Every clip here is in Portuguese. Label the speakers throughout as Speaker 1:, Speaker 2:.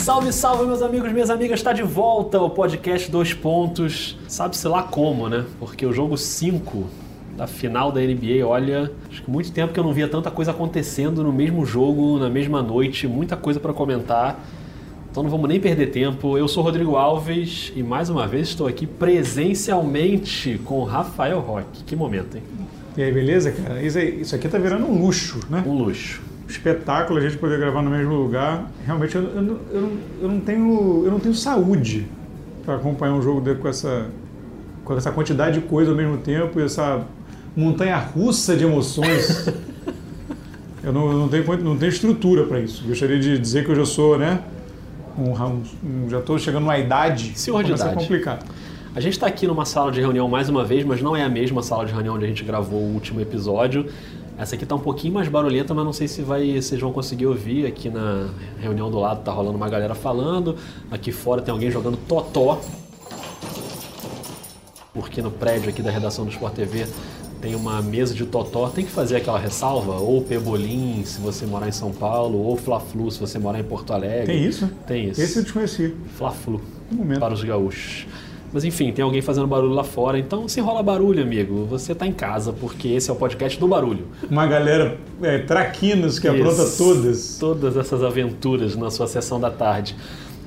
Speaker 1: Salve, salve, meus amigos, minhas amigas, está de volta o podcast Dois Pontos. Sabe-se lá como, né? Porque o jogo 5 da final da NBA, olha, acho que muito tempo que eu não via tanta coisa acontecendo no mesmo jogo, na mesma noite, muita coisa para comentar. Então não vamos nem perder tempo. Eu sou Rodrigo Alves e mais uma vez estou aqui presencialmente com Rafael Roque. Que momento, hein?
Speaker 2: E aí, beleza, cara? Isso, aí, isso aqui tá virando um luxo, né?
Speaker 1: Um luxo.
Speaker 2: Espetáculo a gente poder gravar no mesmo lugar. Realmente eu, eu, eu, eu não, tenho, eu não tenho saúde para acompanhar um jogo com essa, com essa quantidade de coisa ao mesmo tempo e essa montanha russa de emoções. eu não, não, tenho, não tenho estrutura para isso. Gostaria de dizer que eu já sou, né? Um, um, já estou chegando numa idade.
Speaker 1: Senhor de idade.
Speaker 2: complicado.
Speaker 1: A gente está aqui numa sala de reunião mais uma vez, mas não é a mesma sala de reunião onde a gente gravou o último episódio. Essa aqui está um pouquinho mais barulhenta, mas não sei se vai, vocês vão conseguir ouvir. Aqui na reunião do lado tá rolando uma galera falando. Aqui fora tem alguém jogando totó. Porque no prédio aqui da redação do Sport TV tem uma mesa de totó, tem que fazer aquela ressalva, ou Pebolim se você morar em São Paulo, ou Fla-Flu se você morar em Porto Alegre.
Speaker 2: Tem isso?
Speaker 1: Tem isso.
Speaker 2: Esse eu desconheci.
Speaker 1: Fla-Flu, para os gaúchos. Mas enfim, tem alguém fazendo barulho lá fora, então se rola barulho, amigo, você tá em casa, porque esse é o podcast do barulho.
Speaker 2: Uma galera é, traquinas que apronta todas.
Speaker 1: Todas essas aventuras na sua sessão da tarde.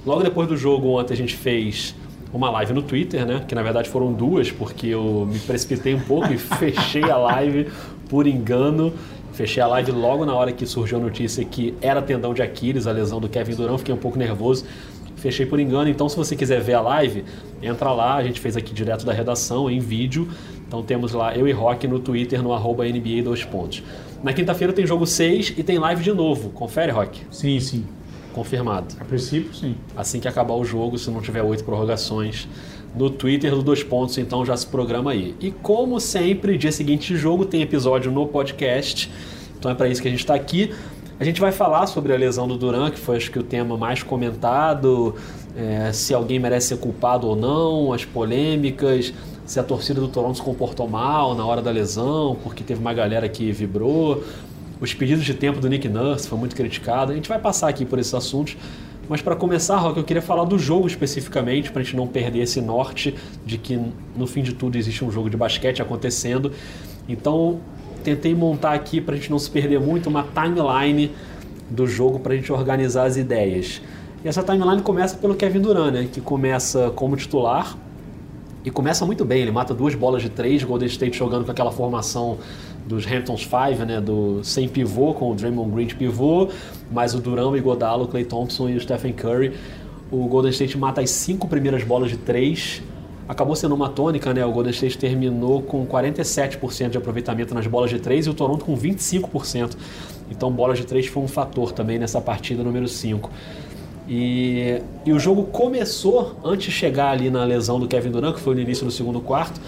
Speaker 1: Logo depois do jogo, ontem a gente fez uma live no Twitter, né? Que na verdade foram duas, porque eu me precipitei um pouco e fechei a live por engano. Fechei a live logo na hora que surgiu a notícia que era tendão de Aquiles, a lesão do Kevin Durant. Fiquei um pouco nervoso. Fechei por engano. Então, se você quiser ver a live, entra lá. A gente fez aqui direto da redação, em vídeo. Então, temos lá eu e Rock no Twitter, no arroba NBA 2 pontos. Na quinta-feira tem jogo 6 e tem live de novo. Confere, Rock?
Speaker 2: Sim, sim
Speaker 1: confirmado.
Speaker 2: A princípio, sim.
Speaker 1: Assim que acabar o jogo, se não tiver oito prorrogações, no Twitter do Dois Pontos, então já se programa aí. E como sempre, dia seguinte de jogo tem episódio no podcast, então é para isso que a gente está aqui. A gente vai falar sobre a lesão do Duran, que foi acho que o tema mais comentado, é, se alguém merece ser culpado ou não, as polêmicas, se a torcida do Toronto se comportou mal na hora da lesão, porque teve uma galera que vibrou os pedidos de tempo do Nick Nurse foi muito criticado. A gente vai passar aqui por esses assuntos. Mas para começar, Rock, eu queria falar do jogo especificamente, para a gente não perder esse norte de que no fim de tudo existe um jogo de basquete acontecendo. Então, tentei montar aqui para a gente não se perder muito uma timeline do jogo para a gente organizar as ideias. E essa timeline começa pelo Kevin Durant, né, que começa como titular e começa muito bem. Ele mata duas bolas de três, Golden State jogando com aquela formação dos Hamptons Five, né, do sem pivô, com o Draymond Green de pivô, mais o Durão, o Godalo, o Clay Thompson e o Stephen Curry. O Golden State mata as cinco primeiras bolas de três. Acabou sendo uma tônica, né? O Golden State terminou com 47% de aproveitamento nas bolas de três e o Toronto com 25%. Então, bolas de três foi um fator também nessa partida número 5. E, e o jogo começou antes de chegar ali na lesão do Kevin Durant, que foi no início do segundo quarto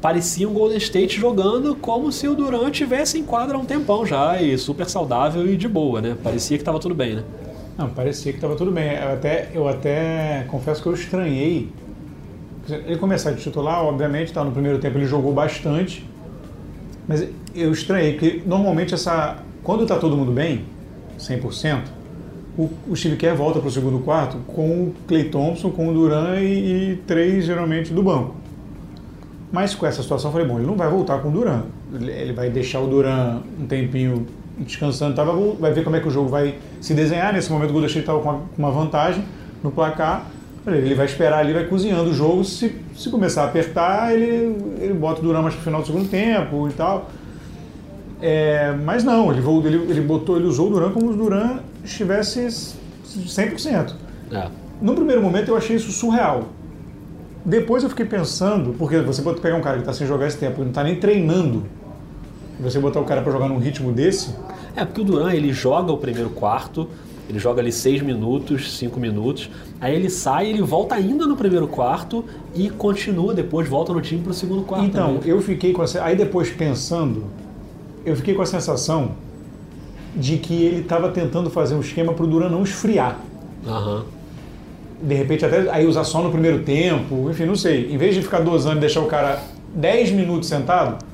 Speaker 1: parecia um Golden State jogando como se o Durant tivesse em quadra há um tempão já e super saudável e de boa, né? Parecia que estava tudo bem, né?
Speaker 2: Não, parecia que estava tudo bem. Eu até, eu até confesso que eu estranhei. Ele começar de titular, obviamente, tá, no primeiro tempo ele jogou bastante, mas eu estranhei, porque normalmente essa, quando está todo mundo bem, 100%, o, o Steve Kerr volta para o segundo quarto com o Clay Thompson, com o Duran e, e três geralmente do banco. Mas com essa situação eu falei, bom, ele não vai voltar com o Duran. Ele vai deixar o Duran um tempinho descansando, tá? vai ver como é que o jogo vai se desenhar. Nesse momento o Golden State estava com uma vantagem no placar. Ele vai esperar ali, vai cozinhando o jogo. Se, se começar a apertar, ele, ele bota o Duran mais pro final do segundo tempo e tal. É, mas não, ele, ele, ele botou, ele usou o Duran como se o Duran estivesse 100%. É. No primeiro momento eu achei isso surreal. Depois eu fiquei pensando, porque você pode pegar um cara que está sem jogar esse tempo, não está nem treinando, você botar o cara para jogar num ritmo desse.
Speaker 1: É, porque o Duran ele joga o primeiro quarto, ele joga ali seis minutos, cinco minutos, aí ele sai, ele volta ainda no primeiro quarto e continua depois, volta no time para o segundo quarto.
Speaker 2: Então, também. eu fiquei com essa. Aí depois pensando, eu fiquei com a sensação de que ele estava tentando fazer um esquema para o Duran não esfriar.
Speaker 1: Uhum
Speaker 2: de repente até aí usar só no primeiro tempo, enfim, não sei. Em vez de ficar dosando e deixar o cara 10 minutos sentado,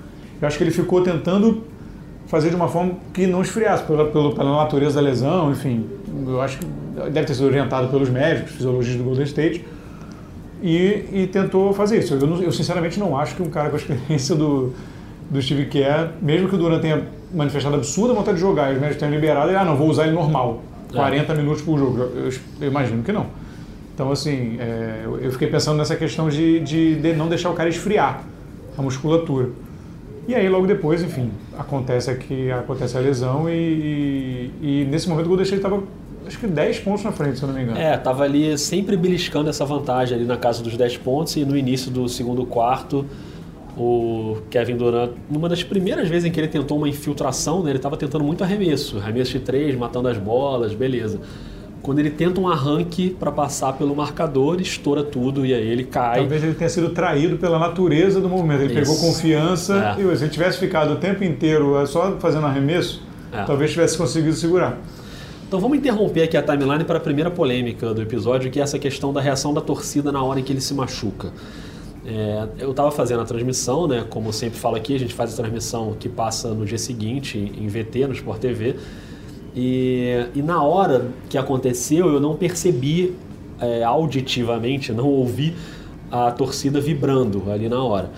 Speaker 2: eu acho que ele ficou tentando fazer de uma forma que não esfriasse, pela, pela, pela natureza da lesão, enfim. Eu acho que deve ter sido orientado pelos médicos, fisiologistas do Golden State, e, e tentou fazer isso. Eu, eu, sinceramente não acho que um cara com a experiência do, do Steve Kerr, mesmo que o Durant tenha manifestado absurda vontade de jogar e os médicos tenham liberado, ele, ah, não, vou usar ele normal, 40 é. minutos por jogo. Eu, eu, eu, imagino que não. Então, assim, é, eu fiquei pensando nessa questão de, de, de não deixar o cara esfriar a musculatura. E aí, logo depois, enfim, acontece aqui, acontece a lesão e, e, e nesse momento o Golden State estava acho que 10 pontos na frente, se eu não me engano.
Speaker 1: É, tava ali sempre beliscando essa vantagem ali na casa dos 10 pontos e no início do segundo quarto o Kevin Durant, numa das primeiras vezes em que ele tentou uma infiltração, né, ele estava tentando muito arremesso, arremesso de três, matando as bolas, beleza. Quando ele tenta um arranque para passar pelo marcador, estoura tudo e aí ele cai.
Speaker 2: Talvez ele tenha sido traído pela natureza do movimento. Ele Isso. pegou confiança é. e se ele tivesse ficado o tempo inteiro é, só fazendo arremesso, é. talvez tivesse conseguido segurar.
Speaker 1: Então vamos interromper aqui a timeline para a primeira polêmica do episódio, que é essa questão da reação da torcida na hora em que ele se machuca. É, eu estava fazendo a transmissão, né? Como sempre falo aqui, a gente faz a transmissão que passa no dia seguinte em VT, no Sport TV. E, e na hora que aconteceu, eu não percebi é, auditivamente, não ouvi a torcida vibrando ali na hora.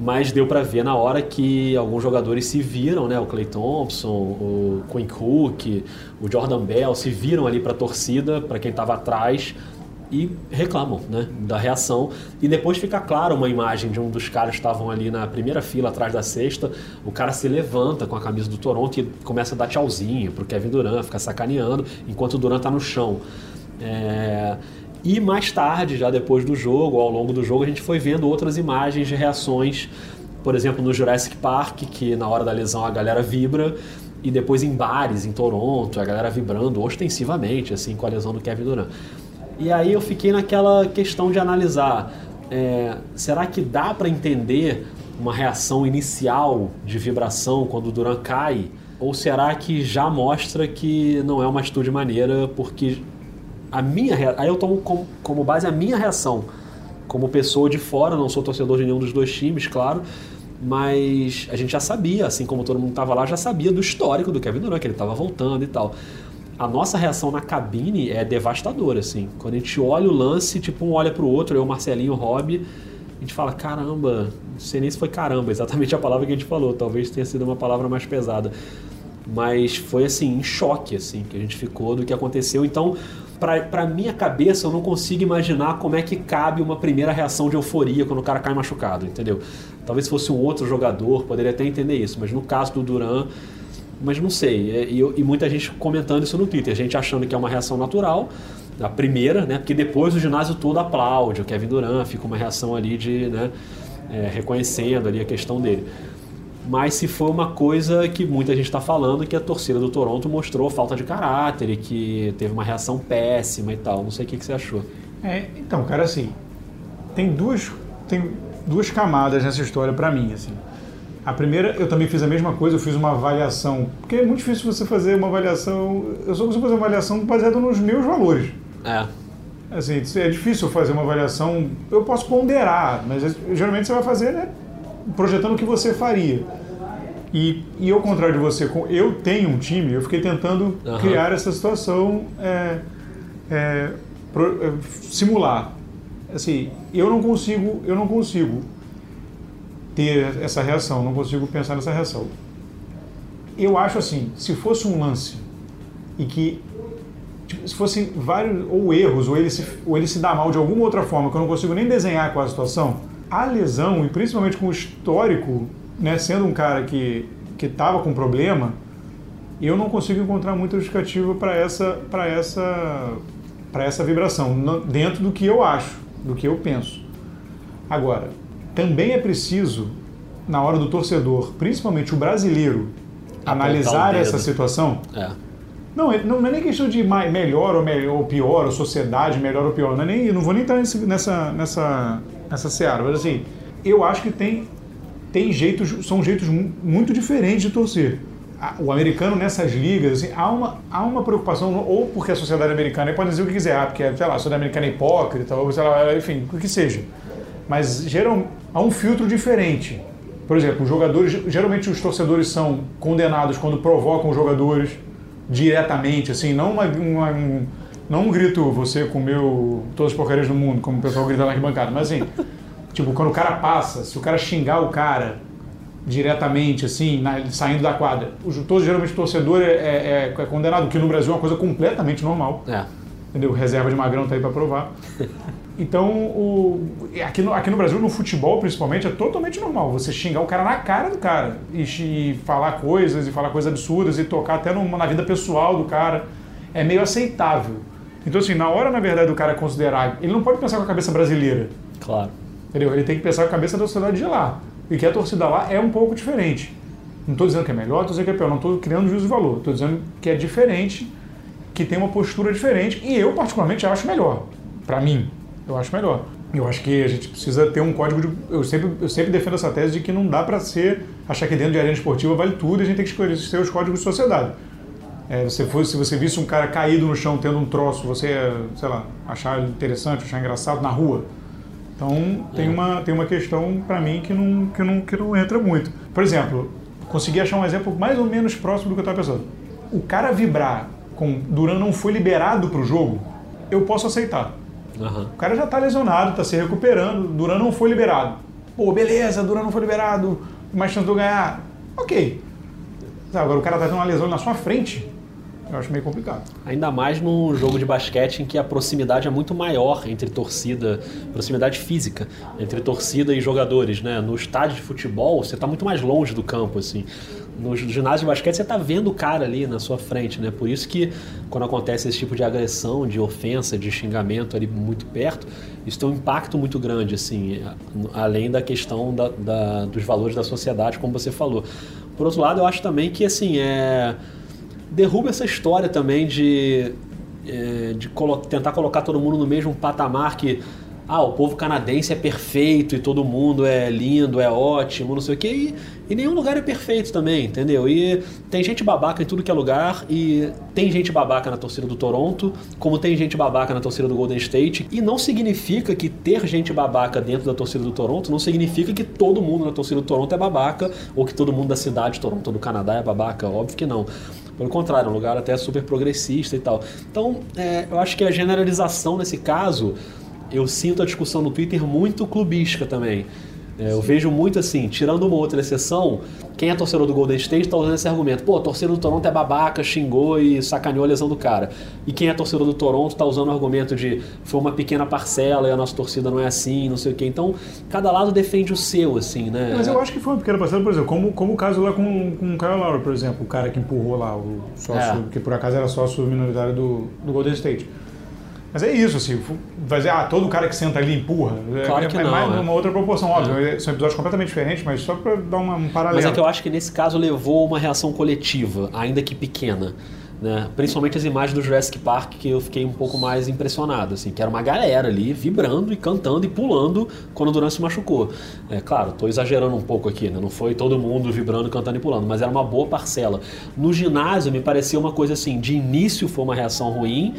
Speaker 1: Mas deu para ver na hora que alguns jogadores se viram, né? O Clay Thompson, o Quinn Cook, o Jordan Bell se viram ali para a torcida, para quem estava atrás, e reclamam né, da reação. E depois fica claro uma imagem de um dos caras que estavam ali na primeira fila atrás da cesta. O cara se levanta com a camisa do Toronto e começa a dar tchauzinho pro Kevin Durant, fica sacaneando, enquanto o Durant tá no chão. É... E mais tarde, já depois do jogo, ao longo do jogo, a gente foi vendo outras imagens de reações. Por exemplo, no Jurassic Park, que na hora da lesão a galera vibra e depois em bares em Toronto, a galera vibrando ostensivamente assim com a lesão do Kevin Durant. E aí eu fiquei naquela questão de analisar: é, será que dá para entender uma reação inicial de vibração quando o Duran cai? Ou será que já mostra que não é uma atitude maneira, porque a minha aí eu tomo como, base a minha reação como pessoa de fora, não sou torcedor de nenhum dos dois times, claro, mas a gente já sabia, assim como todo mundo estava lá, já sabia do histórico do Kevin Durant, que ele estava voltando e tal a nossa reação na cabine é devastadora, assim. Quando a gente olha o lance, tipo, um olha pro outro, eu, Marcelinho, o Rob, a gente fala, caramba, não sei nem se foi caramba, exatamente a palavra que a gente falou, talvez tenha sido uma palavra mais pesada. Mas foi assim, em choque, assim, que a gente ficou do que aconteceu. Então, pra, minha cabeça, eu não consigo imaginar como é que cabe uma primeira reação de euforia quando o cara cai machucado, entendeu? Talvez fosse um outro jogador, poderia até entender isso, mas no caso do Duran, mas não sei. É, e, e, muita gente comentando isso no Twitter, gente achando que é uma reação natural, a primeira, né? Porque depois o ginásio todo aplaude, o Kevin Durant fica uma reação ali de, né? É, reconhecendo ali a questão dele. Mas se foi uma coisa que muita gente está falando, que a torcida do Toronto mostrou falta de caráter e que teve uma reação péssima e tal. Não sei o que, que você achou.
Speaker 2: É, então, cara, assim, tem duas, tem duas camadas nessa história para mim, assim. A primeira, eu também fiz a mesma coisa, eu fiz uma avaliação, porque é muito difícil você fazer uma avaliação, eu só consigo fazer uma avaliação baseada nos meus valores.
Speaker 1: É.
Speaker 2: Assim, é difícil fazer uma avaliação, eu posso ponderar, mas geralmente você vai fazer, né, projetando o que você faria. E, e ao contrário de você, eu tenho um time, eu fiquei tentando uhum. criar essa situação, é, é, pro, é, simular. Assim, eu não consigo, eu não consigo ter essa reação, não consigo pensar nessa reação. Eu acho assim, se fosse um lance e que tipo, se fossem vários ou erros ou ele se ou ele se dá mal de alguma outra forma que eu não consigo nem desenhar com a situação, a lesão e principalmente com o histórico, né, sendo um cara que que estava com problema, eu não consigo encontrar muita justificativa para essa para essa para essa vibração dentro do que eu acho, do que eu penso. Agora, também é preciso, na hora do torcedor, principalmente o brasileiro, analisar essa situação.
Speaker 1: É.
Speaker 2: Não, não, é nem questão de melhor ou, melhor, ou pior, ou sociedade melhor ou pior. Não, é nem, não vou nem estar nessa, nessa, nessa seara, mas assim, eu acho que tem, tem jeitos, são jeitos muito diferentes de torcer. O americano nessas ligas, assim, há, uma, há uma preocupação, ou porque a sociedade americana, pode dizer o que quiser, ah, porque, sei lá, a sociedade americana é hipócrita, ou sei lá, enfim, o que seja. Mas geral, há um filtro diferente Por exemplo, os jogadores, geralmente os torcedores são condenados quando provocam os jogadores diretamente, assim, não uma, uma, um, não um grito, você comeu todas as porcarias do mundo, como o pessoal grita na arquibancada, mas assim, tipo, quando o cara passa, se o cara xingar o cara diretamente, assim, na, saindo da quadra, os, todos, geralmente o torcedor é, é, é, condenado, que no Brasil é uma coisa completamente normal.
Speaker 1: É.
Speaker 2: Entendeu? Reserva de magrão tá aí para provar. Então, o, aqui, no, aqui no Brasil, no futebol principalmente, é totalmente normal você xingar o cara na cara do cara e, e falar coisas, e falar coisas absurdas, e tocar até no, na vida pessoal do cara. É meio aceitável. Então, assim, na hora, na verdade, do cara considerar. Ele não pode pensar com a cabeça brasileira.
Speaker 1: Claro.
Speaker 2: Entendeu? Ele tem que pensar com a cabeça da sociedade de lá. E que a torcida lá é um pouco diferente. Não estou dizendo que é melhor, estou dizendo que é pior. Não estou criando juízo de valor. Estou dizendo que é diferente, que tem uma postura diferente. E eu, particularmente, acho melhor. Para mim, eu acho melhor. Eu acho que a gente precisa ter um código de. Eu sempre, eu sempre defendo essa tese de que não dá para ser. achar que dentro de arena esportiva vale tudo e a gente tem que escolher os códigos de sociedade. É, você for, se você visse um cara caído no chão tendo um troço, você, sei lá, achar interessante, achar engraçado na rua. Então tem é. uma, tem uma questão para mim que não, que, não, que não entra muito. Por exemplo, consegui achar um exemplo mais ou menos próximo do que eu estava pensando. O cara vibrar com Duran não foi liberado para o jogo, eu posso aceitar. Uhum. O cara já está lesionado, está se recuperando, Duran não foi liberado. Pô, beleza, Duran não foi liberado, mais chance de eu ganhar. Ok. Agora o cara está tendo uma lesão na sua frente, eu acho meio complicado.
Speaker 1: Ainda mais num jogo de basquete em que a proximidade é muito maior entre torcida, proximidade física entre torcida e jogadores, né? No estádio de futebol, você está muito mais longe do campo, assim. No ginásio de basquete, você está vendo o cara ali na sua frente, né? Por isso que quando acontece esse tipo de agressão, de ofensa, de xingamento ali muito perto, isso tem um impacto muito grande, assim, além da questão da, da, dos valores da sociedade, como você falou. Por outro lado, eu acho também que, assim, é derruba essa história também de, é, de colo tentar colocar todo mundo no mesmo patamar que ah, o povo canadense é perfeito e todo mundo é lindo, é ótimo, não sei o quê. E, e nenhum lugar é perfeito também, entendeu? E tem gente babaca em tudo que é lugar, e tem gente babaca na torcida do Toronto, como tem gente babaca na torcida do Golden State. E não significa que ter gente babaca dentro da torcida do Toronto não significa que todo mundo na torcida do Toronto é babaca, ou que todo mundo da cidade de Toronto do Canadá é babaca. Óbvio que não. Pelo contrário, é um lugar até super progressista e tal. Então, é, eu acho que a generalização nesse caso, eu sinto a discussão no Twitter muito clubística também. É, eu vejo muito assim, tirando uma outra exceção, quem é torcedor do Golden State está usando esse argumento. Pô, torcedor do Toronto é babaca, xingou e sacaneou a lesão do cara. E quem é torcedor do Toronto está usando o argumento de foi uma pequena parcela e a nossa torcida não é assim, não sei o quê. Então, cada lado defende o seu, assim, né?
Speaker 2: Mas eu acho que foi uma pequena parcela, por exemplo, como, como o caso lá com, com o Kyle Lowry, por exemplo, o cara que empurrou lá, o sócio, é. que por acaso era sócio minoritário do, do Golden State. Mas é isso, assim, vai dizer, ah, todo cara que senta ali empurra.
Speaker 1: É, claro
Speaker 2: é,
Speaker 1: que
Speaker 2: é
Speaker 1: não,
Speaker 2: mais
Speaker 1: é.
Speaker 2: uma outra proporção, óbvio. É. São episódios completamente diferentes, mas só para dar uma, um paralelo.
Speaker 1: Mas é que eu acho que nesse caso levou uma reação coletiva, ainda que pequena. Né? Principalmente as imagens do Jurassic Park que eu fiquei um pouco mais impressionado, assim, que era uma galera ali vibrando e cantando e pulando quando o Duran se machucou. É claro, estou exagerando um pouco aqui, né? não foi todo mundo vibrando, cantando e pulando, mas era uma boa parcela. No ginásio me pareceu uma coisa assim, de início foi uma reação ruim,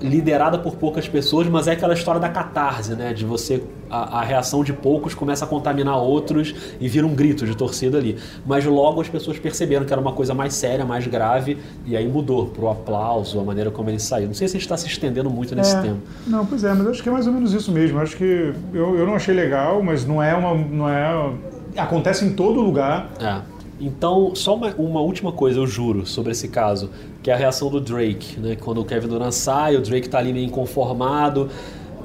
Speaker 1: liderada por poucas pessoas, mas é aquela história da catarse, né? De você. A, a, reação de poucos começa a contaminar outros e vira um grito de torcida ali. Mas logo as pessoas perceberam que era uma coisa mais séria, mais grave, e aí mudou pro aplauso, a maneira como ele saiu. Não sei se a gente está se estendendo muito nesse
Speaker 2: é,
Speaker 1: tema.
Speaker 2: Não, pois é, mas acho que é mais ou menos isso mesmo. Acho que eu, eu não achei legal, mas não é uma. Não é, acontece em todo lugar.
Speaker 1: É. Então, só uma, uma, última coisa, eu juro, sobre esse caso, que é a reação do Drake, né? Quando o Kevin Durant sai, o Drake tá ali meio inconformado.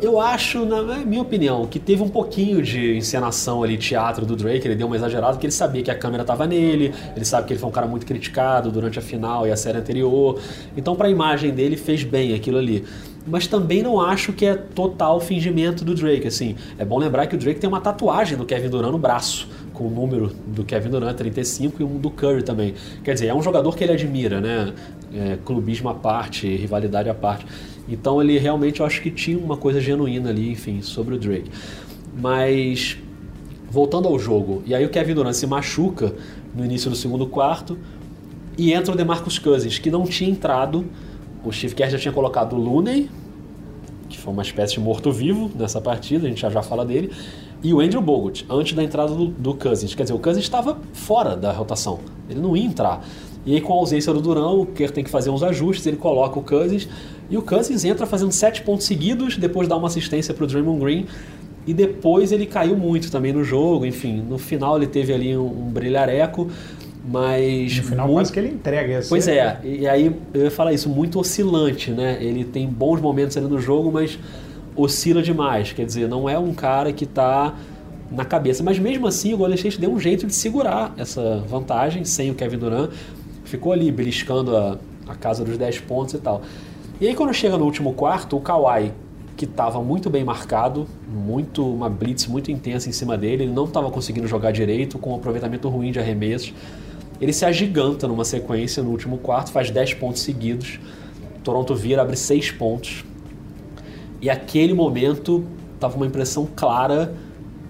Speaker 1: Eu acho, na minha opinião, que teve um pouquinho de encenação ali, teatro do Drake, ele deu uma exagerada, porque ele sabia que a câmera estava nele, ele sabe que ele foi um cara muito criticado durante a final e a série anterior. Então, para a imagem dele, fez bem aquilo ali mas também não acho que é total fingimento do Drake. Assim, é bom lembrar que o Drake tem uma tatuagem do Kevin Durant no braço, com o número do Kevin Durant 35 e um do Curry também. Quer dizer, é um jogador que ele admira, né? É, clubismo à parte, rivalidade à parte. Então ele realmente eu acho que tinha uma coisa genuína ali, enfim, sobre o Drake. Mas voltando ao jogo, e aí o Kevin Durant se machuca no início do segundo quarto e entra o DeMarcus Cousins, que não tinha entrado o Steve Kerr já tinha colocado o Looney, que foi uma espécie de morto-vivo nessa partida, a gente já já fala dele, e o Andrew Bogut, antes da entrada do, do Cousins. Quer dizer, o Cousins estava fora da rotação, ele não ia entrar. E aí, com a ausência do Durão, o Kerr tem que fazer uns ajustes, ele coloca o Cousins, e o Cousins entra fazendo sete pontos seguidos, depois dá uma assistência para o Draymond Green, e depois ele caiu muito também no jogo, enfim, no final ele teve ali um, um brilhareco, mas...
Speaker 2: No final
Speaker 1: muito...
Speaker 2: quase que ele entrega. Essa
Speaker 1: Pois é, e aí eu ia falar isso, muito oscilante, né? Ele tem bons momentos ali no jogo, mas oscila demais, quer dizer, não é um cara que está na cabeça. Mas mesmo assim, o Golden State deu um jeito de segurar essa vantagem sem o Kevin Durant. Ficou ali beliscando a, a casa dos 10 pontos e tal. E aí quando chega no último quarto, o Kawhi, que estava muito bem marcado, muito uma blitz muito intensa em cima dele, ele não estava conseguindo jogar direito, com um aproveitamento ruim de arremessos. Ele se agiganta numa sequência no último quarto, faz 10 pontos seguidos. Toronto vira, abre 6 pontos. E aquele momento tava uma impressão clara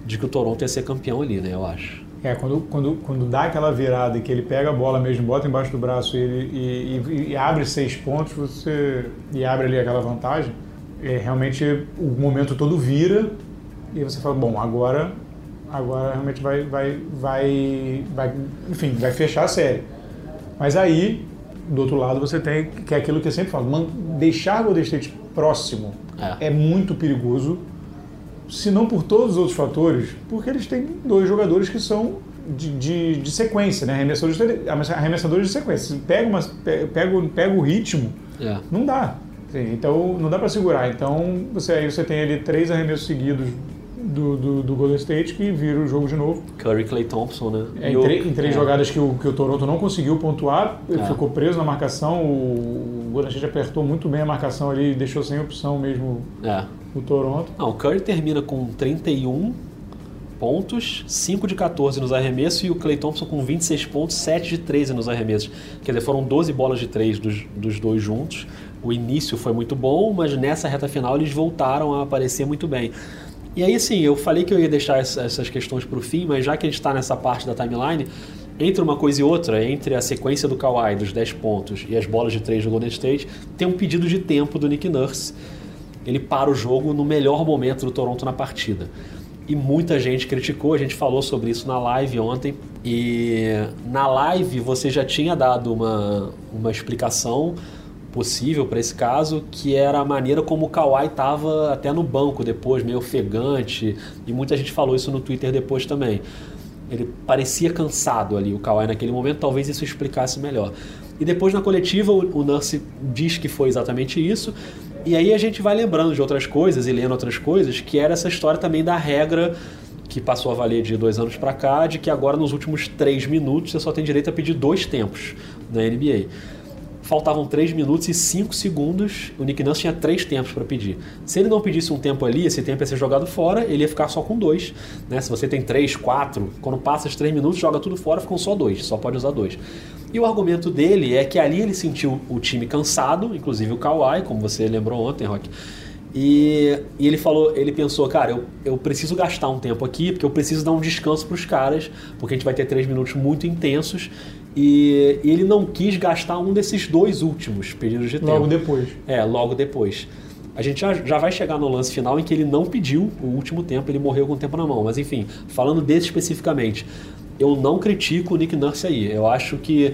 Speaker 1: de que o Toronto ia ser campeão ali, né? Eu acho.
Speaker 2: É, quando, quando, quando dá aquela virada e que ele pega a bola mesmo, bota embaixo do braço e, ele, e, e, e abre seis pontos, você e abre ali aquela vantagem, é, realmente o momento todo vira e você fala, bom, agora agora realmente vai, vai, vai, vai, enfim, vai fechar a série. Mas aí, do outro lado, você tem que é aquilo que eu sempre falo, deixar o Golden State próximo é. é muito perigoso, se não por todos os outros fatores, porque eles têm dois jogadores que são de, de, de sequência, né? Arremessadores de, arremessadores de sequência. Pega, uma, pega, pega o ritmo, é. não dá. Então não dá para segurar. Então você aí você tem ali três arremessos seguidos do, do, do, Golden State que vira o jogo de novo.
Speaker 1: Curry Clay Thompson, né?
Speaker 2: É, em, em, três é. jogadas que o, que o Toronto não conseguiu pontuar, ele é. ficou preso na marcação, o, o Golden State apertou muito bem a marcação ali e deixou sem opção mesmo é. o Toronto.
Speaker 1: Não, o Curry termina com 31 pontos, 5 de 14 nos arremessos e o Clay Thompson com 26 pontos, 7 de 13 nos arremessos. Quer dizer, foram 12 bolas de 3 dos, dos dois juntos. O início foi muito bom, mas nessa reta final eles voltaram a aparecer muito bem. E aí, assim, eu falei que eu ia deixar essas questões para o fim, mas já que a gente está nessa parte da timeline, entre uma coisa e outra, entre a sequência do Kawhi dos 10 pontos e as bolas de 3 do Golden State, tem um pedido de tempo do Nick Nurse. Ele para o jogo no melhor momento do Toronto na partida. E muita gente criticou, a gente falou sobre isso na live ontem. E na live você já tinha dado uma, uma explicação possível para esse caso, que era a maneira como o Kawhi estava até no banco depois, meio ofegante, e muita gente falou isso no Twitter depois também. Ele parecia cansado ali, o Kawhi naquele momento, talvez isso explicasse melhor. E depois na coletiva o, Nurse diz que foi exatamente isso, e aí a gente vai lembrando de outras coisas e lendo outras coisas, que era essa história também da regra que passou a valer de dois anos para cá, de que agora nos últimos três minutos você só tem direito a pedir dois tempos na NBA faltavam 3 minutos e 5 segundos, o Nick Nurse tinha 3 tempos para pedir. Se ele não pedisse um tempo ali, esse tempo ia ser jogado fora, ele ia ficar só com 2. Né? Se você tem 3, 4, quando passa os 3 minutos, joga tudo fora, ficam só 2, só pode usar 2. E o argumento dele é que ali ele sentiu o time cansado, inclusive o Kawhi, como você lembrou ontem, Rock. E, e, ele falou, ele pensou, cara, eu, eu preciso gastar um tempo aqui, porque eu preciso dar um descanso para os caras, porque a gente vai ter três minutos muito intensos e, e, ele não quis gastar um desses dois últimos pedidos de tempo.
Speaker 2: Logo depois.
Speaker 1: É, logo depois. A gente já, já vai chegar no lance final em que ele não pediu o último tempo, ele morreu com o tempo na mão. Mas enfim, falando desse especificamente, eu não critico o Nick Nurse aí. Eu acho que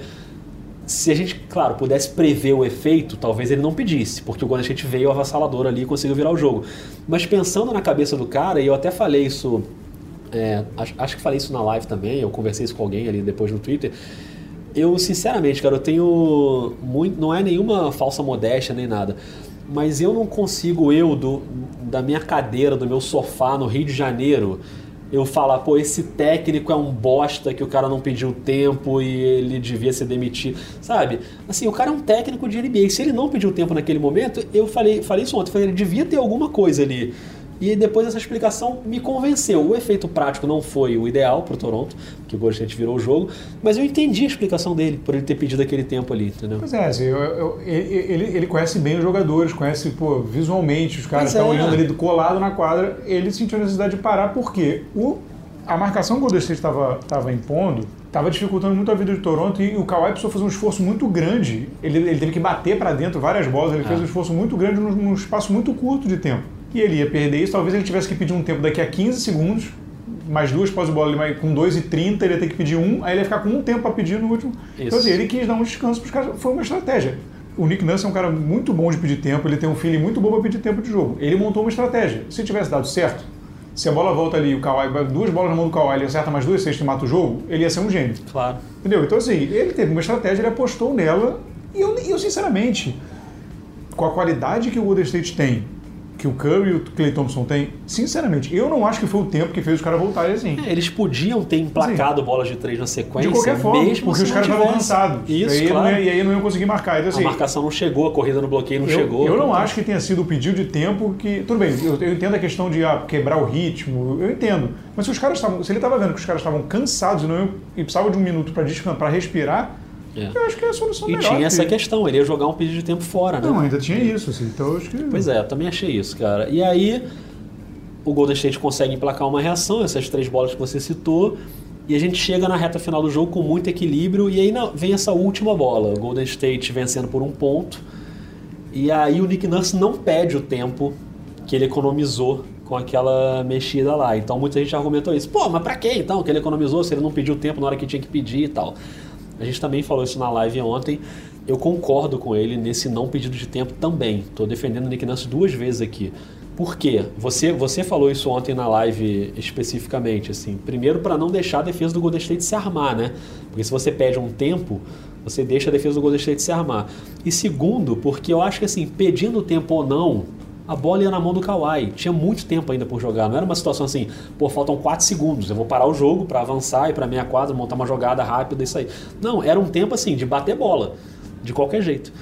Speaker 1: se a gente, claro, pudesse prever o efeito, talvez ele não pedisse, porque o Golden State veio avassalador ali e conseguiu virar o jogo. Mas pensando na cabeça do cara, e eu até falei isso, é, acho, acho que falei isso na live também, eu conversei isso com alguém ali depois no Twitter eu, sinceramente, cara, eu tenho muito. Não é nenhuma falsa modéstia nem nada. Mas eu não consigo, eu, do, da minha cadeira, do meu sofá no Rio de Janeiro, eu falar, pô, esse técnico é um bosta que o cara não pediu tempo e ele devia ser demitido. Sabe? Assim, o cara é um técnico de NBA. Se ele não pediu tempo naquele momento, eu falei, falei isso ontem, falei, ele devia ter alguma coisa ali e depois essa explicação me convenceu. O efeito prático não foi o ideal para o Toronto, que o Golden State virou o jogo, mas eu entendi a explicação dele por ele ter pedido aquele tempo ali, entendeu?
Speaker 2: Pois é, assim, eu, eu, ele, ele conhece bem os jogadores, conhece pô, visualmente, os caras estão é. olhando ali do colado na quadra, ele sentiu a necessidade de parar porque o, a marcação que o Golden State estava impondo estava dificultando muito a vida de Toronto e o Kawhi precisou fazer um esforço muito grande. Ele, ele teve que bater para dentro várias bolas, ele é. fez um esforço muito grande num, num espaço muito curto de tempo e ele ia perder isso. Talvez ele tivesse que pedir um tempo daqui a 15 segundos mais duas pós bola, com 2 e 30 ele ia ter que pedir um, aí ele ia ficar com um tempo para pedir no último. Então,
Speaker 1: Isso.
Speaker 2: assim, ele quis dar um descanso para os caras, foi uma estratégia. O Nick Nurse é um cara muito bom de pedir tempo, ele tem um feeling muito bom para pedir tempo de jogo. Ele montou uma estratégia. Se tivesse dado certo, se a bola volta ali, o Kawhi, duas bolas na mão do Kawhi, ele acerta mais duas cestas e mata o jogo, ele ia ser um gênio.
Speaker 1: Claro.
Speaker 2: Entendeu? Então, assim, ele teve uma estratégia, ele apostou nela. E eu, eu, sinceramente, com a qualidade que o Golden State tem, que o Curry e o Clay Thompson têm, sinceramente, eu não acho que foi o tempo que fez os caras voltarem assim.
Speaker 1: É, eles podiam ter emplacado bolas de três na sequência,
Speaker 2: De qualquer forma,
Speaker 1: mesmo
Speaker 2: porque os caras estavam cansados.
Speaker 1: Isso,
Speaker 2: e, aí
Speaker 1: claro.
Speaker 2: ia, e aí não iam conseguir marcar. Então,
Speaker 1: A
Speaker 2: assim,
Speaker 1: marcação não chegou, a corrida no bloqueio não
Speaker 2: eu,
Speaker 1: chegou.
Speaker 2: eu não
Speaker 1: Então,
Speaker 2: acho que tenha sido o pedido de tempo que. Tudo bem, eu, eu entendo a questão de ah, quebrar o ritmo, eu entendo. Mas se os caras estavam. Se ele estava vendo que os caras estavam cansados e, não iam, e precisavam de um minuto para descansar, para respirar,
Speaker 1: É.
Speaker 2: eu acho que é a solução
Speaker 1: E tinha essa
Speaker 2: que-
Speaker 1: questão, ele ia jogar um pedido de tempo fora, né?
Speaker 2: Não, ainda tinha isso, assim. Então eu acho que.
Speaker 1: Pois é, eu também achei isso, cara. E aí, o Golden State consegue emplacar uma reação, essas três bolas que você citou, e a gente chega na reta final do jogo com muito equilíbrio, e aí vem essa última bola, o Golden State vencendo por um ponto, e aí o Nick Nurse não pede o tempo que ele economizou com aquela mexida lá. Então muita gente argumentou isso. Pô, mas pra que então que ele economizou se ele não pediu tempo na hora que tinha que pedir e tal? A gente também falou isso na live ontem. Eu concordo com ele nesse não pedido de tempo também. Estou defendendo o Nick Nurse duas vezes aqui. Por quê? Você, você falou isso ontem na live especificamente, assim. Primeiro, para não deixar a defesa do Golden State se armar, né? Porque se você pede um tempo, você deixa a defesa do Golden State se armar. E segundo, porque eu acho que assim, pedindo tempo ou não, a bola ia na mão do Kawhi. Tinha muito tempo ainda por jogar. Não era uma situação assim, pô, faltam 4 segundos. Eu vou parar o jogo para avançar e para meia quadra, montar uma jogada rápida isso aí. Não, era um tempo assim, de bater bola. De qualquer jeito.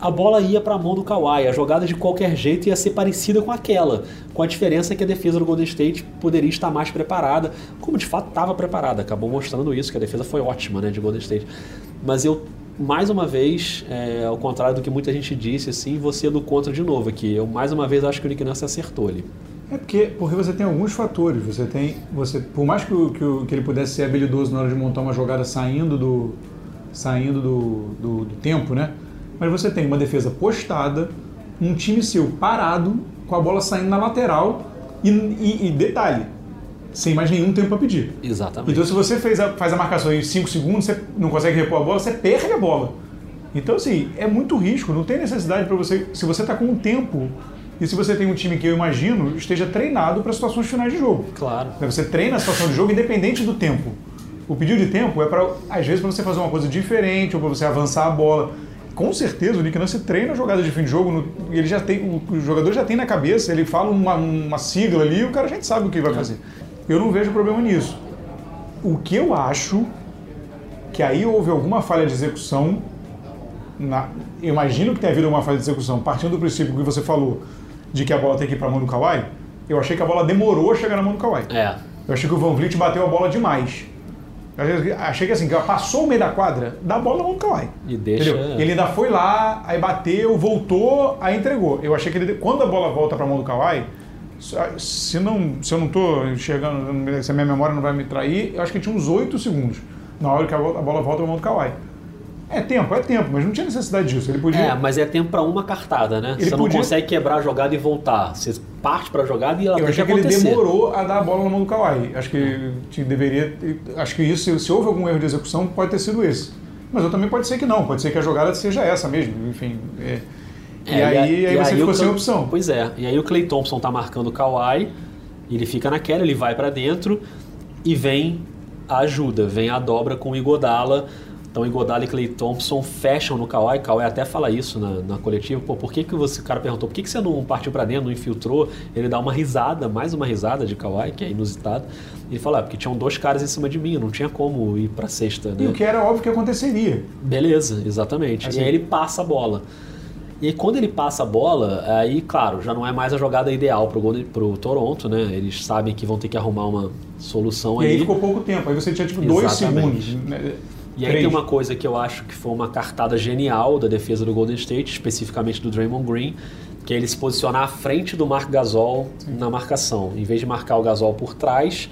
Speaker 1: A bola ia para a mão do Kawhi. A jogada de qualquer jeito ia ser parecida com aquela. Com a diferença que a defesa do Golden State poderia estar mais preparada. Como de fato estava preparada. Acabou mostrando isso, que a defesa foi ótima né, de Golden State. Mas eu mais uma vez, é, ao contrário do que muita gente disse, assim, você é do contra de novo aqui. Eu mais uma vez acho que o Nick acertou ali.
Speaker 2: É porque, porque você tem alguns fatores. Você tem. Você, por mais que, que, que ele pudesse ser habilidoso na hora de montar uma jogada saindo do. saindo do, do, do tempo, né? Mas você tem uma defesa postada, um time seu parado, com a bola saindo na lateral e, e- e detalhe, sem mais nenhum tempo para pedir.
Speaker 1: Exatamente.
Speaker 2: Então, se você fez a- faz a marcação em 5 segundos, você não consegue repor a bola, você perde a bola. Então, assim, é muito risco, não tem necessidade para você. Se você está com um tempo e se você tem um time que eu imagino esteja treinado para situações finais de jogo.
Speaker 1: Claro.
Speaker 2: Você treina a situação de jogo independente do tempo. O pedido de tempo é para, às vezes, para você fazer uma coisa diferente ou para você avançar a bola. Com certeza, o Nick Nurse treina jogadas de fim de jogo, no- ele já tem, o, o jogador já tem na cabeça, ele fala uma, uma sigla ali e o cara já sabe o que vai fazer. Eu não vejo problema nisso. O que eu acho que aí houve alguma falha de execução, na- imagino que tenha havido uma falha de execução, partindo do princípio que você falou de que a bola tem que ir para a mão do Kawhi, eu achei que a bola demorou a chegar na mão do Kawhi.
Speaker 1: É.
Speaker 2: Eu achei que o Van Vliet bateu a bola demais. Eu achei- Achei que assim, que ela passou o meio da quadra, dá a bola na mão do Kawhi.
Speaker 1: E deixa-
Speaker 2: Entendeu? Ele ainda foi lá, aí bateu, voltou, aí entregou. Eu achei que ele, quando a bola volta para a mão do Kawhi, se, não, se eu não estou enxergando, se a minha memória não vai me trair, eu acho que tinha uns 8 segundos na hora que a bola, a bola volta para a mão do Kawhi. É tempo, é tempo, mas não tinha necessidade disso. Ele podia.
Speaker 1: É, mas é tempo para uma cartada, né?
Speaker 2: Ele
Speaker 1: você não
Speaker 2: podia-
Speaker 1: consegue quebrar a jogada e voltar. Você parte para a jogada e ela
Speaker 2: Eu
Speaker 1: tem que
Speaker 2: achei que ele demorou a dar a bola na mão do Kawhi. Acho que deveria. Acho que isso, se houve algum erro de execução, pode ter sido esse. Mas eu também pode ser que não. Pode ser que a jogada seja essa mesmo. Enfim. é.
Speaker 1: É,
Speaker 2: e, aí,
Speaker 1: a-
Speaker 2: aí você
Speaker 1: o
Speaker 2: ficou sem opção.
Speaker 1: Pois é. E aí o Clay Thompson tá marcando o Kawhi, ele fica naquela, ele vai para dentro e vem a ajuda, vem a dobra com o Igodala. Então Igodala e Clay Thompson fecham no Kawhi. Kawhi até fala isso na, na coletiva. Pô, por que, que você, o cara perguntou, por que, que você não partiu para dentro, não infiltrou? Ele dá uma risada, mais uma risada de Kawhi, que é inusitado. Ele fala, ah, porque tinham dois caras em cima de mim, não tinha como ir pra sexta, né?
Speaker 2: E o que era óbvio que aconteceria.
Speaker 1: Beleza, exatamente.
Speaker 2: Assim.
Speaker 1: E aí ele passa a bola. E aí quando ele passa a bola, aí, claro, já não é mais a jogada ideal pro, Golden- pro Toronto, né? Eles sabem que vão ter que arrumar uma solução
Speaker 2: E
Speaker 1: aí.
Speaker 2: aí ficou pouco tempo. Aí você tinha tipo dois
Speaker 1: Exatamente.
Speaker 2: segundos. né?
Speaker 1: E aí
Speaker 2: Três.
Speaker 1: tem uma coisa que eu acho que foi uma cartada genial da defesa do Golden State, especificamente do Draymond Green, que é ele se posicionar à frente do Marc Gasol na marcação. Em vez de marcar o Gasol por trás,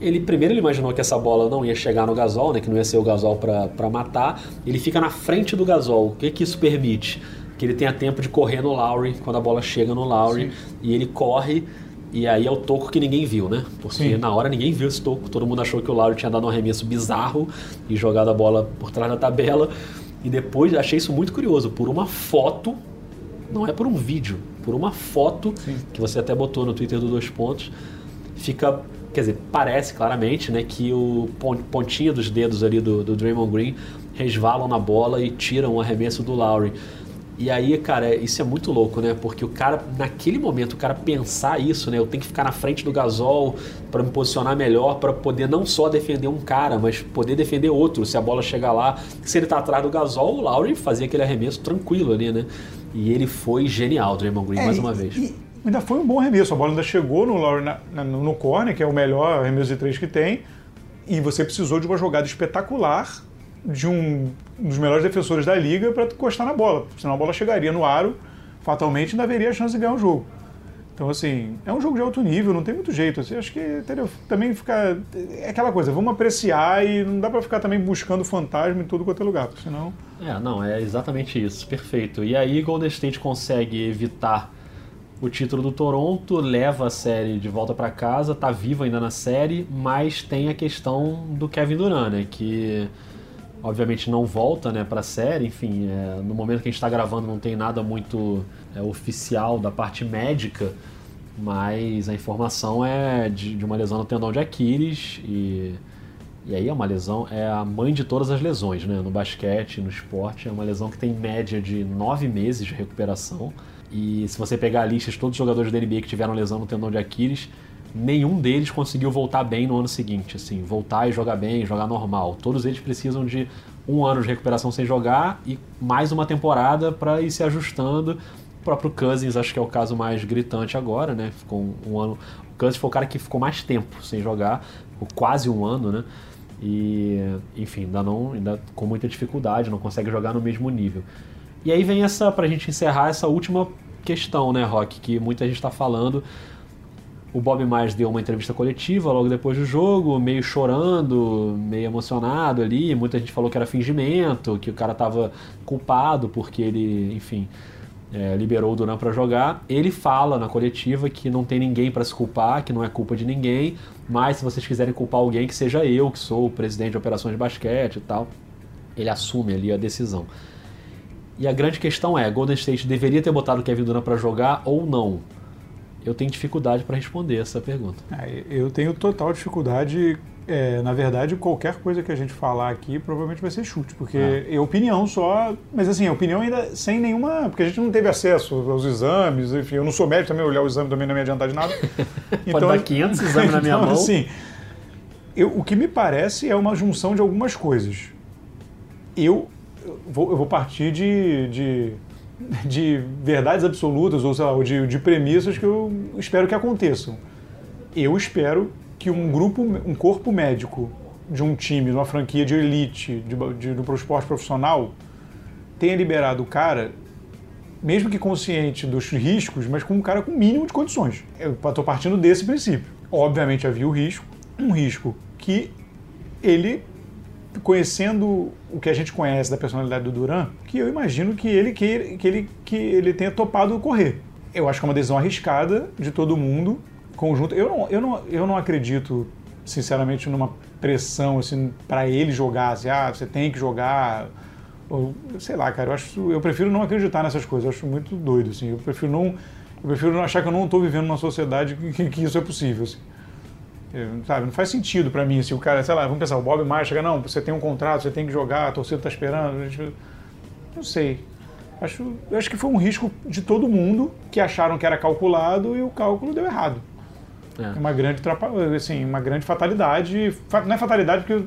Speaker 1: ele primeiro ele imaginou que essa bola não ia chegar no Gasol, né, que não ia ser o Gasol para matar. Ele fica na frente do Gasol. O que que isso permite? Que ele tenha tempo de correr no Lowry quando a bola chega no Lowry e ele corre E aí é o toco que ninguém viu, né? Porque
Speaker 2: Sim.
Speaker 1: na hora ninguém viu esse toco. Todo mundo achou que o Lowry tinha dado um arremesso bizarro e jogado a bola por trás da tabela. E depois achei isso muito curioso. Por uma foto, não é por um vídeo, por uma foto
Speaker 2: Sim.
Speaker 1: que você até botou no Twitter do Dois Pontos, fica. Quer dizer, parece claramente né, que o pon- pontinha dos dedos ali do, do Draymond Green resvalam na bola e tiram o arremesso do Lowry. E aí, cara, isso é muito louco, né? Porque o cara, naquele momento, o cara pensar isso, né? Eu tenho que ficar na frente do Gasol para me posicionar melhor, para poder não só defender um cara, mas poder defender outro. Se a bola chegar lá, se ele tá atrás do Gasol, o Lowry fazia aquele arremesso tranquilo ali, né? E ele foi genial, Draymond Green,
Speaker 2: É,
Speaker 1: mais
Speaker 2: e-
Speaker 1: uma vez.
Speaker 2: e ainda foi um bom arremesso. A bola ainda chegou no Lowry na- na- no corner, que é o melhor arremesso de três que tem. E você precisou de uma jogada espetacular de um dos melhores defensores da liga para encostar na bola. Senão a bola chegaria no aro, fatalmente ainda haveria a chance de ganhar o jogo. Então, assim, é um jogo de alto nível, não tem muito jeito. Assim, acho que entendeu? também fica. É aquela coisa, vamos apreciar e não dá para ficar também buscando fantasma em tudo quanto é lugar, porque senão.
Speaker 1: É, não, é exatamente isso, perfeito. E aí Golden State consegue evitar o título do Toronto, leva a série de volta para casa, tá vivo ainda na série, mas tem a questão do Kevin Durant, né, que obviamente não volta, né, para a série. Enfim, é, no momento que a gente está gravando não tem nada muito é, oficial da parte médica, mas a informação é de, de uma lesão no tendão de Aquiles e e aí é uma lesão, é a mãe de todas as lesões, né? No basquete, no esporte, é uma lesão que tem média de nove meses de recuperação. E se você pegar a lista de todos os jogadores da NBA que tiveram lesão no tendão de Aquiles, nenhum deles conseguiu voltar bem no ano seguinte, assim, voltar e jogar bem, jogar normal. Todos eles precisam de um ano de recuperação sem jogar e mais uma temporada para ir se ajustando. O próprio Cousins, acho que é o caso mais gritante agora, né? Ficou um, ano. O Cousins foi o cara que ficou mais tempo sem jogar, ficou quase um ano, né? E, enfim, ainda não, ainda com muita dificuldade, não consegue jogar no mesmo nível. E aí vem essa, pra gente encerrar, essa última questão, né, Rock, que muita gente está falando. O Bob Myers deu uma entrevista coletiva logo depois do jogo, meio chorando, meio emocionado ali. Muita gente falou que era fingimento, que o cara estava culpado porque ele, enfim, é, liberou o Duran para jogar. Ele fala na coletiva que não tem ninguém para se culpar, que não é culpa de ninguém, mas se vocês quiserem culpar alguém, que seja eu, que sou o presidente de operações de basquete e tal. Ele assume ali a decisão. E a grande questão é, Golden State deveria ter botado o Kevin Durant para jogar ou não? Eu tenho dificuldade para responder essa pergunta.
Speaker 2: É, Eu tenho total dificuldade. é, na verdade, qualquer coisa que a gente falar aqui provavelmente vai ser chute, porque é, opinião só. Mas assim, a opinião ainda sem nenhuma. Porque a gente não teve acesso aos exames, enfim, eu não sou médico também, olhar o exame também não me adiantar de nada.
Speaker 1: Pode dar 500 exames na minha
Speaker 2: então,
Speaker 1: mão.
Speaker 2: Assim, eu, o que me parece é uma junção de algumas coisas. Eu, eu vou, eu vou partir de, de, de verdades absolutas, ou sei lá, ou de, de premissas que eu espero que aconteçam. Eu espero que um grupo, um corpo médico de um time, de uma franquia de elite, de, de, esporte profissional, tenha liberado o cara, mesmo que consciente dos riscos, mas com um cara com mínimo de condições. Eu estou partindo desse princípio. Obviamente havia o risco, um risco que ele, conhecendo o que a gente conhece da personalidade do Duran, que eu imagino que ele, que, que ele, que ele tenha topado correr. Eu acho que é uma decisão arriscada de todo mundo, conjunto. Eu não, eu não, eu não acredito, sinceramente, numa pressão assim para ele jogar, assim, ah, você tem que jogar. Ou, sei lá, cara, eu acho, eu prefiro não acreditar nessas coisas. Eu acho muito doido, assim. Eu prefiro não, eu prefiro não achar que eu não estou vivendo numa sociedade que, que isso é possível. Assim. Sabe, não faz sentido para mim, assim, o cara, sei lá, vamos pensar, o Bob Myers chega, não, você tem um contrato, você tem que jogar, a torcida está esperando. gente- Não sei. Acho, acho que foi um risco de todo mundo que acharam que era calculado e o cálculo deu errado.
Speaker 1: É.
Speaker 2: Uma grande, assim, uma grande fatalidade. Fa- Não é fatalidade porque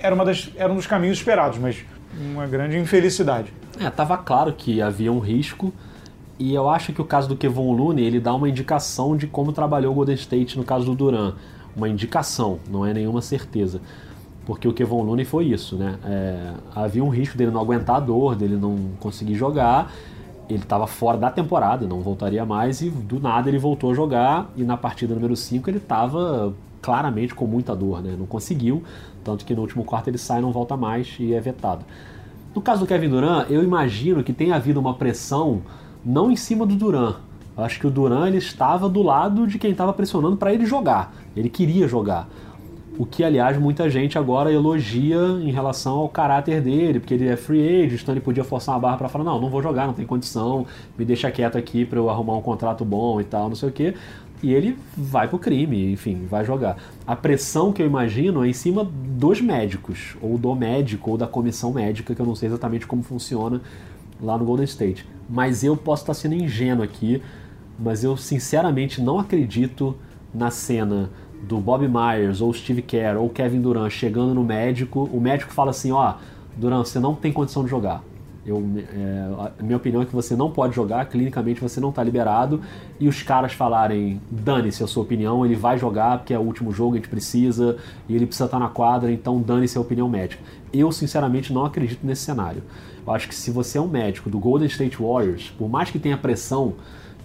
Speaker 2: era, uma das, era um dos caminhos esperados, mas uma grande infelicidade.
Speaker 1: É, tava claro que havia um risco e eu acho que o caso do Kevon Looney ele dá uma indicação de como trabalhou o Golden State no caso do Duran, uma indicação, não é nenhuma certeza, porque o Kevon Looney foi isso, né? É, havia um risco dele não aguentar a dor, dele não conseguir jogar. Ele estava fora da temporada, não voltaria mais e do nada ele voltou a jogar e na partida número 5 ele estava claramente com muita dor, né? Não conseguiu, tanto que no último quarto ele sai, não volta mais e é vetado. No caso do Kevin Durant, eu imagino que tenha havido uma pressão não em cima do Durant, acho que o Duran ele estava do lado de quem estava pressionando para ele jogar. Ele queria jogar. O que, aliás, muita gente agora elogia em relação ao caráter dele, porque ele é free agent, então ele podia forçar uma barra para falar: não, não vou jogar, não tem condição, me deixa quieto aqui para eu arrumar um contrato bom e tal, não sei o quê. E ele vai pro crime, enfim, vai jogar. A pressão que eu imagino é em cima dos médicos, ou do médico, ou da comissão médica, que eu não sei exatamente como funciona lá no Golden State. Mas eu posso estar sendo ingênuo aqui, mas eu sinceramente não acredito na cena do Bob Myers ou Steve Kerr ou Kevin Durant chegando no médico, o médico fala assim, ó, Durant, você não tem condição de jogar. Eu, é, minha opinião é que você não pode jogar, clinicamente você não está liberado, e os caras falarem, dane-se a sua opinião, ele vai jogar porque é o último jogo, a gente precisa, e ele precisa estar tá na quadra, então dane-se a opinião médica. Eu, sinceramente, não acredito nesse cenário. Eu acho que se você é um médico do Golden State Warriors, por mais que tenha pressão,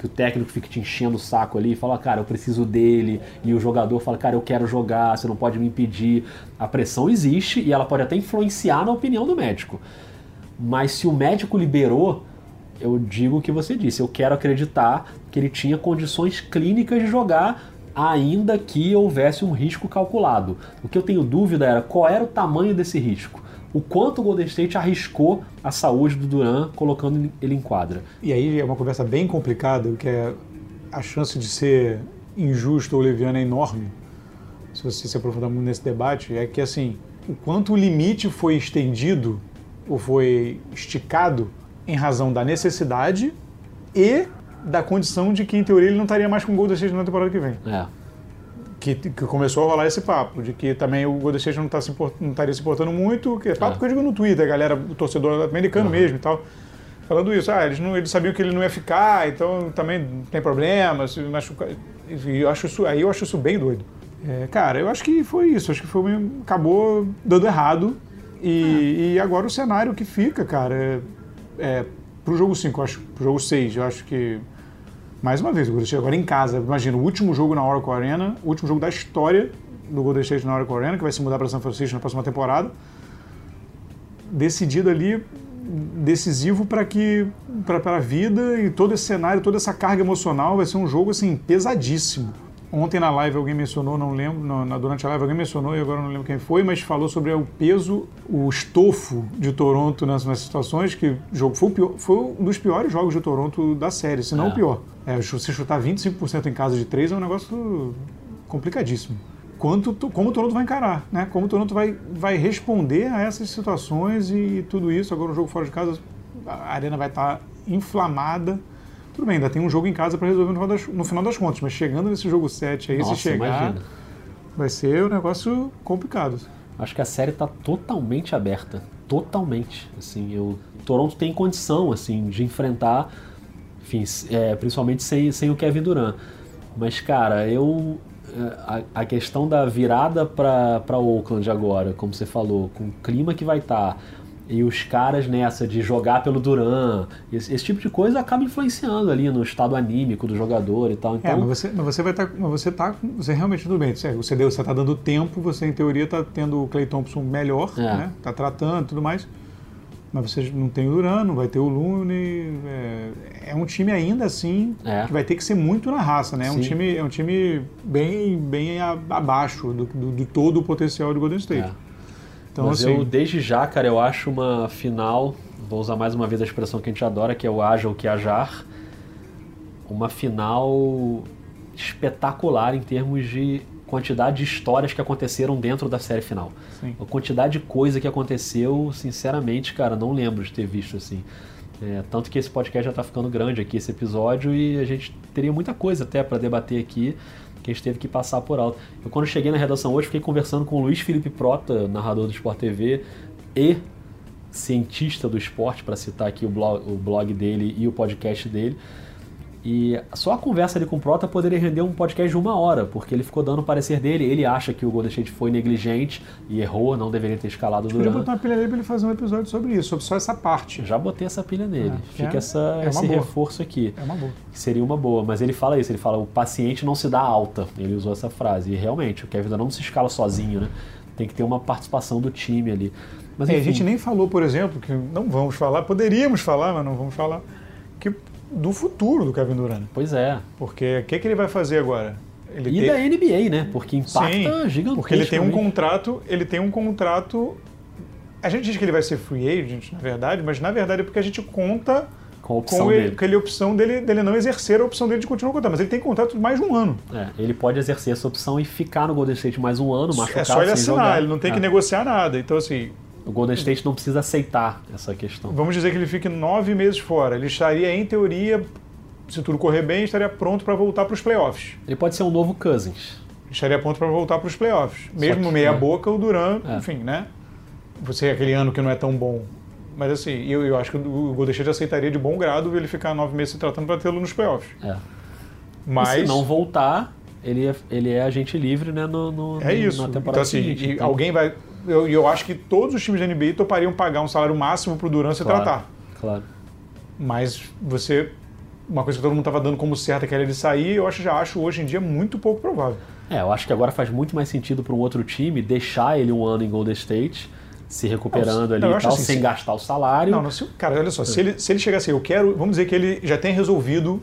Speaker 1: que o técnico fique te enchendo o saco ali e fala, cara, eu preciso dele, e o jogador fala, cara, eu quero jogar, você não pode me impedir. A pressão existe e ela pode até influenciar na opinião do médico. Mas se o médico liberou, eu digo o que você disse, eu quero acreditar que ele tinha condições clínicas de jogar ainda que houvesse um risco calculado. O que eu tenho dúvida era qual era o tamanho desse risco o quanto o Golden State arriscou a saúde do Duran colocando ele em quadra.
Speaker 2: E aí é uma conversa bem complicada, que é a chance de ser injusto ou leviano é enorme, se você se aprofundar muito nesse debate, é que assim, o quanto o limite foi estendido ou foi esticado em razão da necessidade e da condição de que, em teoria, ele não estaria mais com o Golden State na temporada que vem.
Speaker 1: É
Speaker 2: que, que, começou a rolar esse papo, de que também o Golden State não, tá se import, não estaria se importando muito, que é papo é. que eu digo no Twitter, a galera, o torcedor americano uhum. mesmo e tal, falando isso, ah, eles, não, eles sabiam que ele não ia ficar, então também tem problema, se machucar, e eu acho isso, aí eu acho isso bem doido. É, cara, eu acho que foi isso, acho que foi, acabou dando errado, e, é. e agora o cenário que fica, cara, é, é pro jogo 5, acho, pro jogo 6, eu acho que mais uma vez, o Golden State agora em casa. Imagina, o último jogo na Oracle Arena, o último jogo da história do Golden State na Oracle Arena, que vai se mudar para São Francisco na próxima temporada. Decidido ali, decisivo para que para a vida e todo esse cenário, toda essa carga emocional vai ser um jogo assim pesadíssimo. Ontem na live alguém mencionou, não lembro, na, durante a live alguém mencionou e agora não lembro quem foi, mas falou sobre o peso, o estofo de Toronto nessas, nessas situações, que o jogo foi, pior, foi, um dos piores jogos de Toronto da série, se não é. o pior. É, você chutar 25% em casa de 3 é um negócio complicadíssimo. Quanto, como o Toronto vai encarar, né? Como o Toronto vai, vai responder a essas situações e tudo isso. Agora, no jogo fora de casa, a arena vai estar inflamada tudo bem, ainda tem um jogo em casa para resolver no final, das, no final, das, contas, mas chegando nesse jogo 7 aí, Nossa, se chegar, imagina. vai ser um negócio complicado.
Speaker 1: Acho que a série está totalmente aberta, totalmente. Assim, o Toronto tem condição assim de enfrentar, enfim, é, principalmente sem, sem o Kevin Durant. Mas cara, eu é, a, a questão da virada para Oakland agora, como você falou, com o clima que vai estar, tá, e os caras nessa de jogar pelo Duran, esse, esse, tipo de coisa acaba influenciando ali no estado anímico do jogador e tal.
Speaker 2: É, então... É, mas você, mas você vai estar. Tá, você tá. Você realmente tudo bem. Você, você, deu, você tá dando tempo, você em teoria está tendo o Clay Thompson melhor, é. né? Tá tratando e tudo mais. Mas você não tem o Duran, não vai ter o Lune. É, é um time ainda assim é. que vai ter que ser muito na raça, né? É um time, é um time bem, bem abaixo do, do, de todo o potencial do Golden State.
Speaker 1: Então, Mas assim, eu, desde já, cara, eu acho uma final, vou usar mais uma vez a expressão que a gente adora, que é o haja o que ajar, uma final espetacular em termos de quantidade de histórias que aconteceram dentro da série final. Sim. A quantidade de coisa que aconteceu, sinceramente, cara, não lembro de ter visto assim. É, tanto que esse podcast já está ficando grande aqui, esse episódio, e a gente teria muita coisa até para debater aqui que a gente teve que passar por alto. Eu, quando cheguei na redação hoje, fiquei conversando com o Luiz Felipe Prota, narrador do Sport TV e cientista do esporte, para citar aqui o blog, o blog dele e o podcast dele. E só a conversa ali com o Prota poderia render um podcast de uma hora, porque ele ficou dando o parecer dele. Ele acha que o Golden State foi negligente e errou, não deveria ter escalado
Speaker 2: do Durant. Podia botar uma pilha nele para ele fazer um episódio sobre isso, sobre só essa parte.
Speaker 1: Já botei essa pilha nele. É, Fica é, essa, é esse boa. reforço aqui.
Speaker 2: É uma boa.
Speaker 1: Seria uma boa. Mas ele fala isso, ele fala o paciente não se dá alta. Ele usou essa frase. E realmente, o Kevin Durant não se escala sozinho, né? Tem que ter uma participação do time ali. Mas,
Speaker 2: é, a gente nem falou, por exemplo, que não vamos falar, poderíamos falar, mas não vamos falar, que do futuro do Kevin Durant.
Speaker 1: Pois é.
Speaker 2: Porque o que, que ele vai fazer agora? Ele
Speaker 1: e
Speaker 2: tem-
Speaker 1: da NBA, né? Porque impacta
Speaker 2: Sim,
Speaker 1: gigantescamente.
Speaker 2: porque ele tem um contrato, ele tem um contrato. A gente diz que ele vai ser free agent, na verdade, mas na verdade é porque a gente conta
Speaker 1: com a opção
Speaker 2: com ele,
Speaker 1: dele.
Speaker 2: aquele opção dele, dele não exercer a opção dele de continuar contrato. Mas ele tem contrato de mais de um ano.
Speaker 1: É, ele pode exercer essa opção e ficar no Golden State mais um ano, machucado,
Speaker 2: é só ele assinar,
Speaker 1: jogar.
Speaker 2: ele não tem que
Speaker 1: É.
Speaker 2: negociar nada. Então, assim,
Speaker 1: O Golden State não precisa aceitar essa questão.
Speaker 2: vamos dizer que ele fique nove meses fora. Ele estaria, em teoria, se tudo correr bem, estaria pronto para voltar para os playoffs.
Speaker 1: Ele pode ser um novo Cousins.
Speaker 2: estaria pronto para voltar para os playoffs. Mesmo
Speaker 1: que,
Speaker 2: meia
Speaker 1: né?
Speaker 2: boca, o Duran,
Speaker 1: É.
Speaker 2: enfim, né? Você aquele ano que não é tão bom. Mas assim, eu, eu acho que o Golden State aceitaria de bom grado ele ficar nove meses se tratando para tê-lo nos playoffs.
Speaker 1: É.
Speaker 2: Mas
Speaker 1: E se não voltar, ele é, ele é agente livre né, no, no-
Speaker 2: é isso.
Speaker 1: na temporada
Speaker 2: Então assim,
Speaker 1: seguinte. então-
Speaker 2: alguém vai. Eu, eu acho que todos os times da NBA topariam pagar um salário máximo para o Duran se
Speaker 1: Claro.
Speaker 2: tratar.
Speaker 1: Claro.
Speaker 2: Mas você. Uma coisa que todo mundo estava dando como certa que era ele sair, eu acho, já acho hoje em dia muito pouco provável.
Speaker 1: É, eu acho que agora faz muito mais sentido para um outro time deixar ele um ano em Golden State, se recuperando
Speaker 2: Não,
Speaker 1: ali
Speaker 2: não,
Speaker 1: e tal,
Speaker 2: assim,
Speaker 1: sem
Speaker 2: se-
Speaker 1: gastar o salário.
Speaker 2: Não, não, se, cara, olha só, se ele, se ele chegar assim, eu quero, vamos dizer que ele já tem resolvido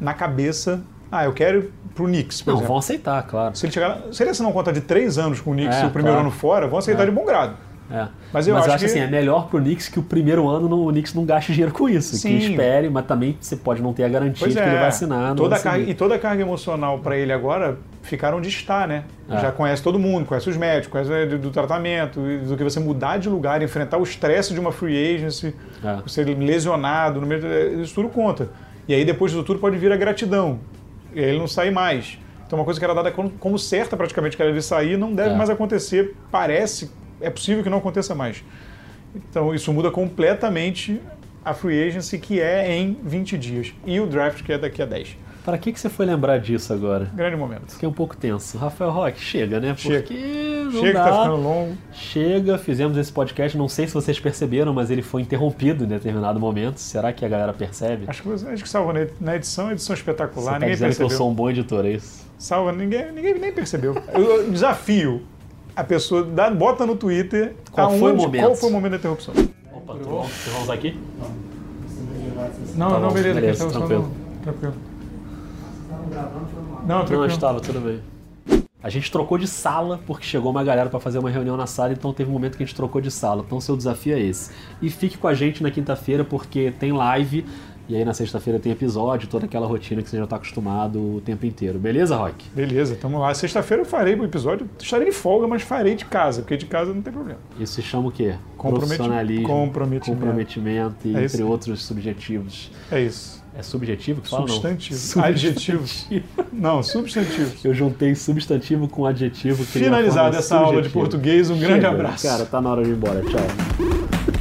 Speaker 2: na cabeça, ah, eu quero ir pro Knicks, por
Speaker 1: Não,
Speaker 2: exemplo.
Speaker 1: vão aceitar, claro.
Speaker 2: Se ele, chegar, se ele assinar um contrato de três anos com o Knicks
Speaker 1: É,
Speaker 2: e o primeiro
Speaker 1: claro.
Speaker 2: ano fora, vão aceitar
Speaker 1: É.
Speaker 2: de bom grado.
Speaker 1: É.
Speaker 2: Mas eu acho que-
Speaker 1: assim, é melhor pro Knicks que o primeiro ano não, o Knicks não gaste dinheiro com isso.
Speaker 2: Sim.
Speaker 1: Que espere, mas também você pode não ter a garantia
Speaker 2: Pois
Speaker 1: de
Speaker 2: é,
Speaker 1: que ele vai assinar. no
Speaker 2: toda carga, e toda a carga emocional para ele agora ficar onde está, né?
Speaker 1: É.
Speaker 2: Já conhece todo mundo, conhece os médicos, conhece do, do tratamento, do que você mudar de lugar, enfrentar o estresse de uma free agency,
Speaker 1: É.
Speaker 2: você lesionado, no meio, eh, isso tudo conta. E aí depois disso tudo pode vir a gratidão. Ele não sai mais. Então uma coisa que era dada como, como certa praticamente que era ele sair, não deve
Speaker 1: É.
Speaker 2: mais acontecer. Parece, é possível que não aconteça mais. Então isso muda completamente a free agency que é em 20 dias. E o draft que é daqui a 10.
Speaker 1: Para que, que você foi lembrar disso agora?
Speaker 2: Grande momento.
Speaker 1: Fiquei um pouco tenso. Rafael Roque, chega, né?
Speaker 2: Chega.
Speaker 1: Porque não
Speaker 2: Chega
Speaker 1: dá.
Speaker 2: que tá ficando longo.
Speaker 1: Chega, fizemos esse podcast. Não sei se vocês perceberam, mas ele foi interrompido em determinado momento. Será que a galera percebe?
Speaker 2: Acho que, acho que salva na- edição, edição
Speaker 1: Você
Speaker 2: espetacular.
Speaker 1: tá
Speaker 2: ninguém
Speaker 1: dizendo que
Speaker 2: percebeu.
Speaker 1: eu sou um bom editor, é isso?
Speaker 2: Salva, ninguém, ninguém nem percebeu. Eu, desafio a pessoa, dá, bota no Twitter
Speaker 1: Qual foi o
Speaker 2: aonde-
Speaker 1: momento?
Speaker 2: qual foi o momento da interrupção.
Speaker 1: Opa, tudo bom? Vocês vão usar aqui?
Speaker 2: Não,
Speaker 1: Tá
Speaker 2: não, beleza.
Speaker 1: beleza,
Speaker 2: tá,
Speaker 1: tranquilo.
Speaker 2: Não, tranquilo. Não,
Speaker 1: Não,
Speaker 2: tranquilo.
Speaker 1: estava, tudo bem. A gente trocou de sala porque chegou uma galera para fazer uma reunião na sala, então teve um momento que a gente trocou de sala. Então seu desafio é esse. E fique com a gente na quinta-feira porque tem live e aí na sexta-feira tem episódio, toda aquela rotina que você já está acostumado o tempo inteiro. Beleza, Rock?
Speaker 2: Beleza, tamo lá. Sexta-feira eu farei o episódio. Estarei de folga, mas farei de casa, porque de casa não tem problema.
Speaker 1: Isso se chama o quê?
Speaker 2: Comprometi-
Speaker 1: Profissionalismo,
Speaker 2: comprometimento.
Speaker 1: comprometimento e
Speaker 2: É
Speaker 1: entre outros subjetivos.
Speaker 2: É isso.
Speaker 1: É subjetivo que fala não?
Speaker 2: Substantivo. Adjetivo.
Speaker 1: Substantivo.
Speaker 2: Não, substantivo.
Speaker 1: Eu juntei substantivo com adjetivo.
Speaker 2: Finalizada essa aula de português, um grande
Speaker 1: Chega,
Speaker 2: abraço.
Speaker 1: Cara, tá na hora de ir embora. Tchau.